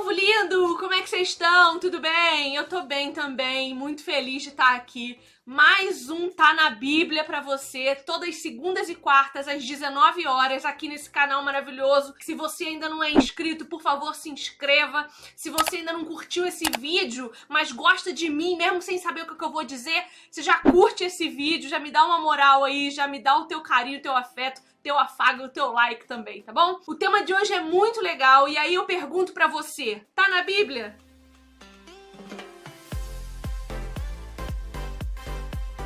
povo lindo! Como é que vocês estão? Tudo bem? Eu tô bem também, muito feliz de estar aqui. Mais um Tá na Bíblia para você, todas segundas e quartas às 19 horas aqui nesse canal maravilhoso. Se você ainda não é inscrito, por favor, se inscreva. Se você ainda não curtiu esse vídeo, mas gosta de mim, mesmo sem saber o que eu vou dizer, você já curte esse vídeo, já me dá uma moral aí, já me dá o teu carinho, o teu afeto teu afago, o teu like também, tá bom? O tema de hoje é muito legal e aí eu pergunto para você, tá na Bíblia?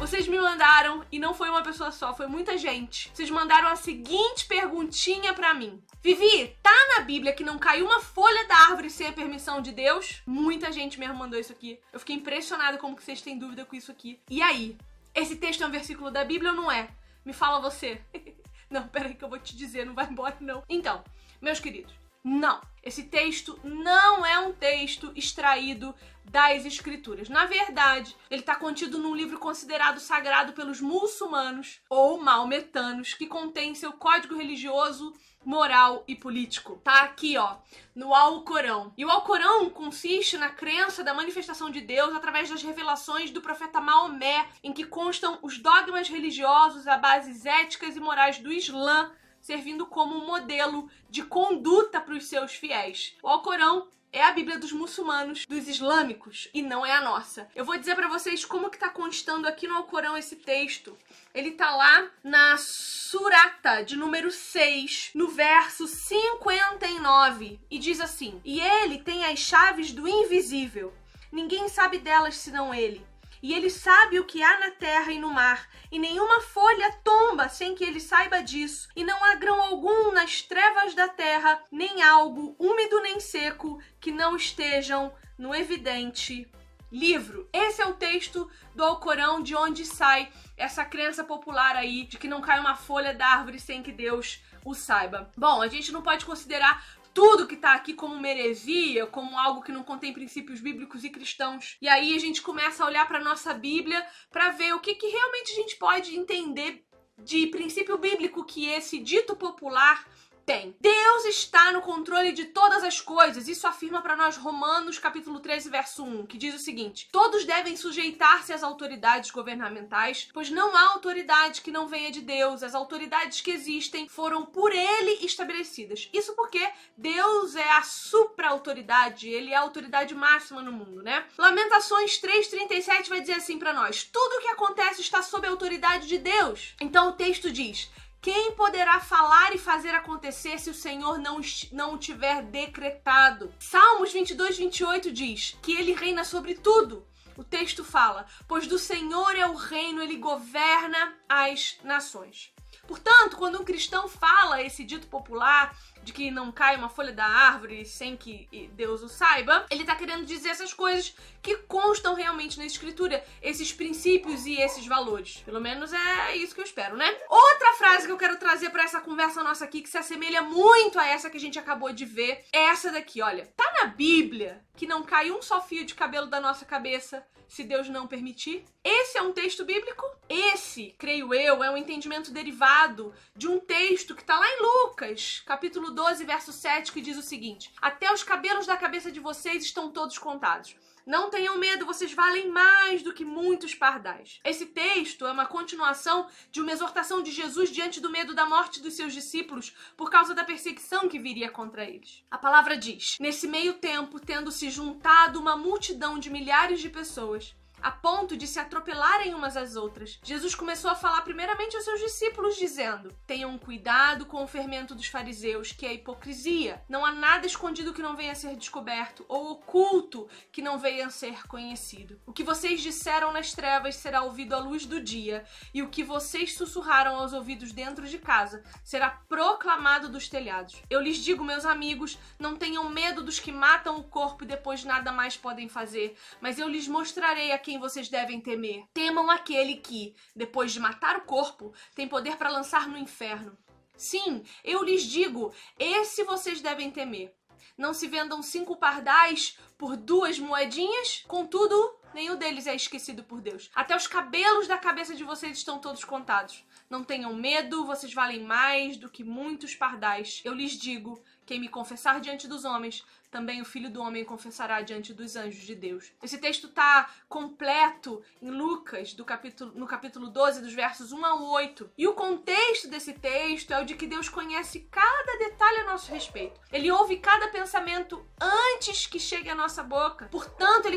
Vocês me mandaram, e não foi uma pessoa só, foi muita gente. Vocês mandaram a seguinte perguntinha para mim. Vivi, tá na Bíblia que não caiu uma folha da árvore sem a permissão de Deus? Muita gente mesmo mandou isso aqui. Eu fiquei impressionada como que vocês têm dúvida com isso aqui. E aí? Esse texto é um versículo da Bíblia ou não é? Me fala você. Não, peraí que eu vou te dizer, não vai embora não. Então, meus queridos, não. Esse texto não é um texto extraído das escrituras. Na verdade, ele está contido num livro considerado sagrado pelos muçulmanos ou maometanos, que contém seu código religioso moral e político. Tá aqui, ó, no Alcorão. E o Alcorão consiste na crença da manifestação de Deus através das revelações do profeta Maomé, em que constam os dogmas religiosos, as bases éticas e morais do Islã, servindo como um modelo de conduta para os seus fiéis. O Alcorão é a Bíblia dos muçulmanos, dos islâmicos, e não é a nossa. Eu vou dizer para vocês como que tá constando aqui no Alcorão esse texto. Ele tá lá na Surata, de número 6, no verso 59, e diz assim: E ele tem as chaves do invisível. Ninguém sabe delas senão ele e ele sabe o que há na terra e no mar, e nenhuma folha tomba sem que ele saiba disso, e não há grão algum nas trevas da terra, nem algo úmido nem seco que não estejam no evidente livro. Esse é o texto do Alcorão de onde sai essa crença popular aí de que não cai uma folha da árvore sem que Deus o saiba. Bom, a gente não pode considerar tudo que tá aqui como uma heresia, como algo que não contém princípios bíblicos e cristãos. E aí a gente começa a olhar para nossa Bíblia para ver o que, que realmente a gente pode entender de princípio bíblico que esse dito popular tem. Deus está no controle de todas as coisas. Isso afirma para nós Romanos, capítulo 13, verso 1, que diz o seguinte: Todos devem sujeitar-se às autoridades governamentais, pois não há autoridade que não venha de Deus. As autoridades que existem foram por ele estabelecidas. Isso porque Deus é a supra-autoridade, ele é a autoridade máxima no mundo, né? Lamentações 3:37 vai dizer assim para nós: Tudo o que acontece está sob a autoridade de Deus. Então o texto diz: quem poderá falar e fazer acontecer se o Senhor não, não tiver decretado? Salmos 22, 28 diz que ele reina sobre tudo. O texto fala: Pois do Senhor é o reino, ele governa as nações. Portanto, quando um cristão fala esse dito popular de que não cai uma folha da árvore sem que Deus o saiba, ele está querendo dizer essas coisas que constam realmente na escritura, esses princípios e esses valores. Pelo menos é isso que eu espero, né? Outra frase que eu quero trazer para essa conversa nossa aqui que se assemelha muito a essa que a gente acabou de ver é essa daqui, olha. Tá na Bíblia que não cai um só fio de cabelo da nossa cabeça se Deus não permitir. Esse é um texto bíblico. Esse, creio eu, é um entendimento derivado de um texto que está lá em Lucas, capítulo 12, verso 7, que diz o seguinte: Até os cabelos da cabeça de vocês estão todos contados. Não tenham medo, vocês valem mais do que muitos pardais. Esse texto é uma continuação de uma exortação de Jesus diante do medo da morte dos seus discípulos por causa da perseguição que viria contra eles. A palavra diz: Nesse meio tempo, tendo se juntado uma multidão de milhares de pessoas, a ponto de se atropelarem umas às outras. Jesus começou a falar primeiramente aos seus discípulos, dizendo: Tenham cuidado com o fermento dos fariseus, que é a hipocrisia. Não há nada escondido que não venha a ser descoberto, ou oculto que não venha a ser conhecido. O que vocês disseram nas trevas será ouvido à luz do dia, e o que vocês sussurraram aos ouvidos dentro de casa será proclamado dos telhados. Eu lhes digo, meus amigos, não tenham medo dos que matam o corpo e depois nada mais podem fazer, mas eu lhes mostrarei a quem quem vocês devem temer. Temam aquele que, depois de matar o corpo, tem poder para lançar no inferno. Sim, eu lhes digo, esse vocês devem temer. Não se vendam cinco pardais por duas moedinhas, contudo, nenhum deles é esquecido por Deus. Até os cabelos da cabeça de vocês estão todos contados. Não tenham medo, vocês valem mais do que muitos pardais. Eu lhes digo Quem me confessar diante dos homens, também o Filho do Homem confessará diante dos anjos de Deus. Esse texto está completo em Lucas, do capítulo, no capítulo 12, dos versos 1 a 8. E o contexto desse texto é o de que Deus conhece cada detalhe a nosso respeito. Ele ouve cada pensamento antes que chegue à nossa boca. Portanto, ele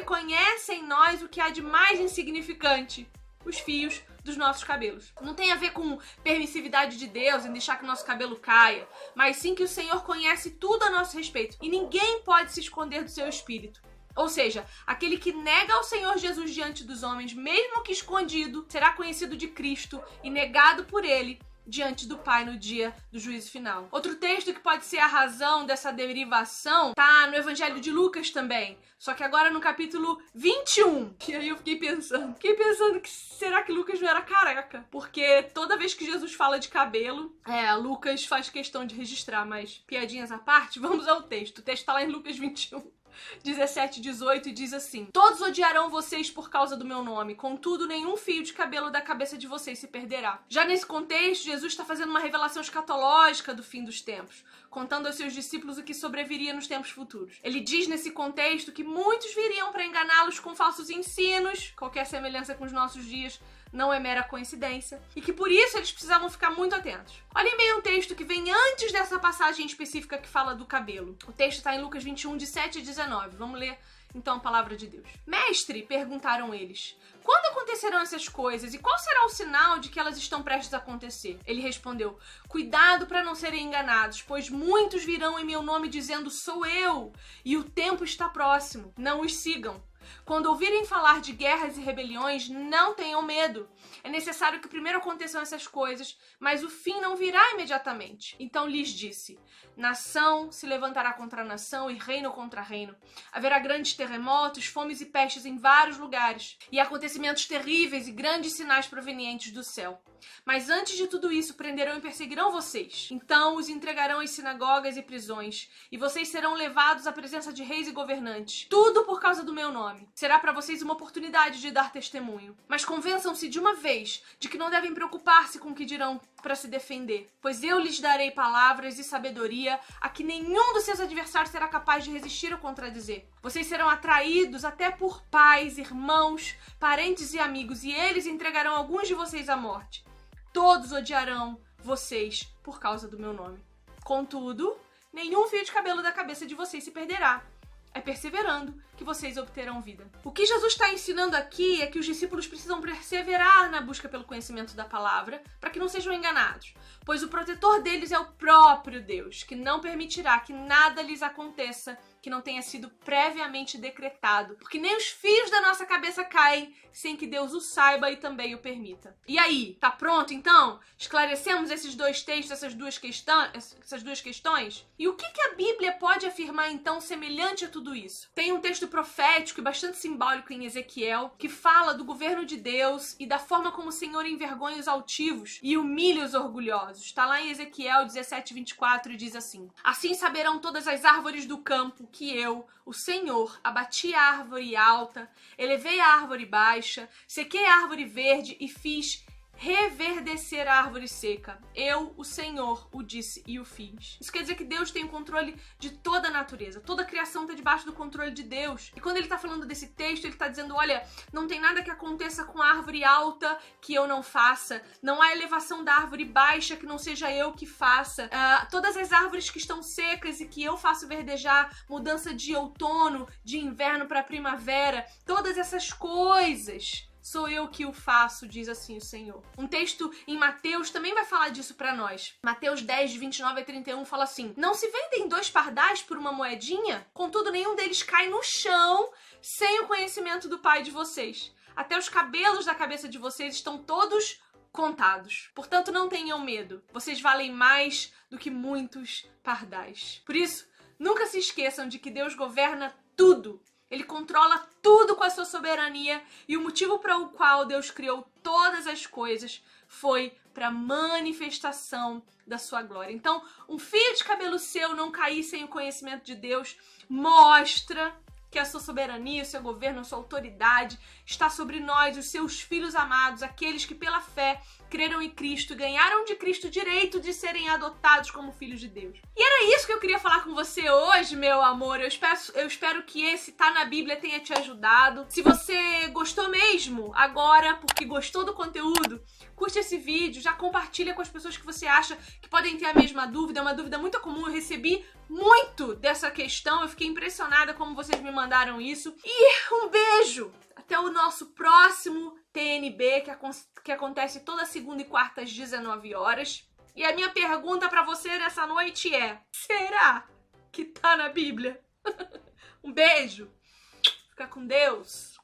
nós o que há de mais insignificante: os fios dos nossos cabelos. Não tem a ver com permissividade de Deus em deixar que o nosso cabelo caia, mas sim que o Senhor conhece tudo a nosso respeito e ninguém pode se esconder do seu espírito. Ou seja, aquele que nega ao Senhor Jesus diante dos homens, mesmo que escondido, será conhecido de Cristo e negado por ele diante do Pai no dia do juízo final. Outro texto que pode ser a razão dessa derivação tá no Evangelho de Lucas também, só que agora no capítulo 21. E aí eu fiquei pensando, fiquei pensando que será que Lucas não era careca? Porque toda vez que Jesus fala de cabelo, é, Lucas faz questão de registrar, mas piadinhas à parte, vamos ao texto. O texto tá lá em Lucas 21. 17, 18 e diz assim: Todos odiarão vocês por causa do meu nome, contudo, nenhum fio de cabelo da cabeça de vocês se perderá. Já nesse contexto, Jesus está fazendo uma revelação escatológica do fim dos tempos, contando aos seus discípulos o que sobreviria nos tempos futuros. Ele diz nesse contexto que muitos viriam para enganá-los com falsos ensinos, qualquer semelhança com os nossos dias não é mera coincidência, e que por isso eles precisavam ficar muito atentos. Olhem bem um texto que vem antes dessa passagem específica que fala do cabelo. O texto está em Lucas 21, de 7 a 19. Vamos ler então a palavra de Deus. Mestre, perguntaram eles, quando acontecerão essas coisas e qual será o sinal de que elas estão prestes a acontecer? Ele respondeu: Cuidado para não serem enganados, pois muitos virão em meu nome dizendo sou eu, e o tempo está próximo. Não os sigam. Quando ouvirem falar de guerras e rebeliões, não tenham medo. É necessário que primeiro aconteçam essas coisas, mas o fim não virá imediatamente. Então lhes disse: Nação se levantará contra nação e reino contra reino. Haverá grandes terremotos, fomes e pestes em vários lugares, e acontecimentos terríveis e grandes sinais provenientes do céu. Mas antes de tudo isso, prenderão e perseguirão vocês. Então os entregarão em sinagogas e prisões, e vocês serão levados à presença de reis e governantes. Tudo por causa do meu nome. Será para vocês uma oportunidade de dar testemunho. Mas convençam-se de uma vez de que não devem preocupar-se com o que dirão para se defender, pois eu lhes darei palavras e sabedoria a que nenhum dos seus adversários será capaz de resistir ou contradizer. Vocês serão atraídos até por pais, irmãos, parentes e amigos, e eles entregarão alguns de vocês à morte. Todos odiarão vocês por causa do meu nome. Contudo, nenhum fio de cabelo da cabeça de vocês se perderá. É perseverando que vocês obterão vida. O que Jesus está ensinando aqui é que os discípulos precisam perseverar na busca pelo conhecimento da palavra para que não sejam enganados, pois o protetor deles é o próprio Deus, que não permitirá que nada lhes aconteça que não tenha sido previamente decretado, porque nem os fios da nossa cabeça caem sem que Deus o saiba e também o permita. E aí, tá pronto então? Esclarecemos esses dois textos, essas duas, questões, essas duas questões? E o que, que a Bíblia pode afirmar então semelhante a tudo isso? Tem um texto profético e bastante simbólico em Ezequiel que fala do governo de Deus e da forma como o Senhor envergonha os altivos e humilha os orgulhosos. Está lá em Ezequiel 17, 24 e diz assim: Assim saberão todas as árvores do campo que eu, o Senhor, abati a árvore alta, elevei a árvore baixa, sequei a árvore verde e fiz reverdecer a árvore seca. Eu, o Senhor, o disse e o fiz. Isso quer dizer que Deus tem o controle de toda a natureza. Toda a criação está debaixo do controle de Deus. E quando ele está falando desse texto, ele está dizendo: olha, não tem nada que aconteça com a árvore alta que eu não faça. Não há elevação da árvore baixa que não seja eu que faça. Uh, todas as árvores que estão secas e que eu faço verdejar, mudança de outono, de inverno para primavera, todas essas coisas sou eu que o faço, diz assim o Senhor. Um texto em Mateus também vai falar disso para nós. Mateus 10, de 29 a 31 fala assim: Não se vendem dois pardais por uma moedinha? Contudo, nenhum deles cai no chão sem o conhecimento do Pai de vocês. Até os cabelos da cabeça de vocês estão todos contados. Portanto, não tenham medo. Vocês valem mais do que muitos pardais. Por isso, nunca se esqueçam de que Deus governa tudo ele controla tudo com a sua soberania e o motivo para o qual Deus criou todas as coisas foi para manifestação da sua glória. Então, um fio de cabelo seu não cair sem o conhecimento de Deus mostra que a sua soberania, o seu governo, a sua autoridade está sobre nós, os seus filhos amados, aqueles que pela fé creram em Cristo e ganharam de Cristo o direito de serem adotados como filhos de Deus. E era isso que eu queria falar com você hoje, meu amor. Eu espero, eu espero que esse Tá na Bíblia tenha te ajudado. Se você gostou mesmo agora, porque gostou do conteúdo, curte esse vídeo, já compartilha com as pessoas que você acha que podem ter a mesma dúvida. É uma dúvida muito comum. Eu recebi muito dessa questão. Eu fiquei impressionada como vocês me mandaram isso. E um beijo! Até o nosso próximo TNB, que, que acontece toda segunda e quarta às 19 horas. E a minha pergunta para você nessa noite é: será que tá na Bíblia? um beijo. Fica com Deus.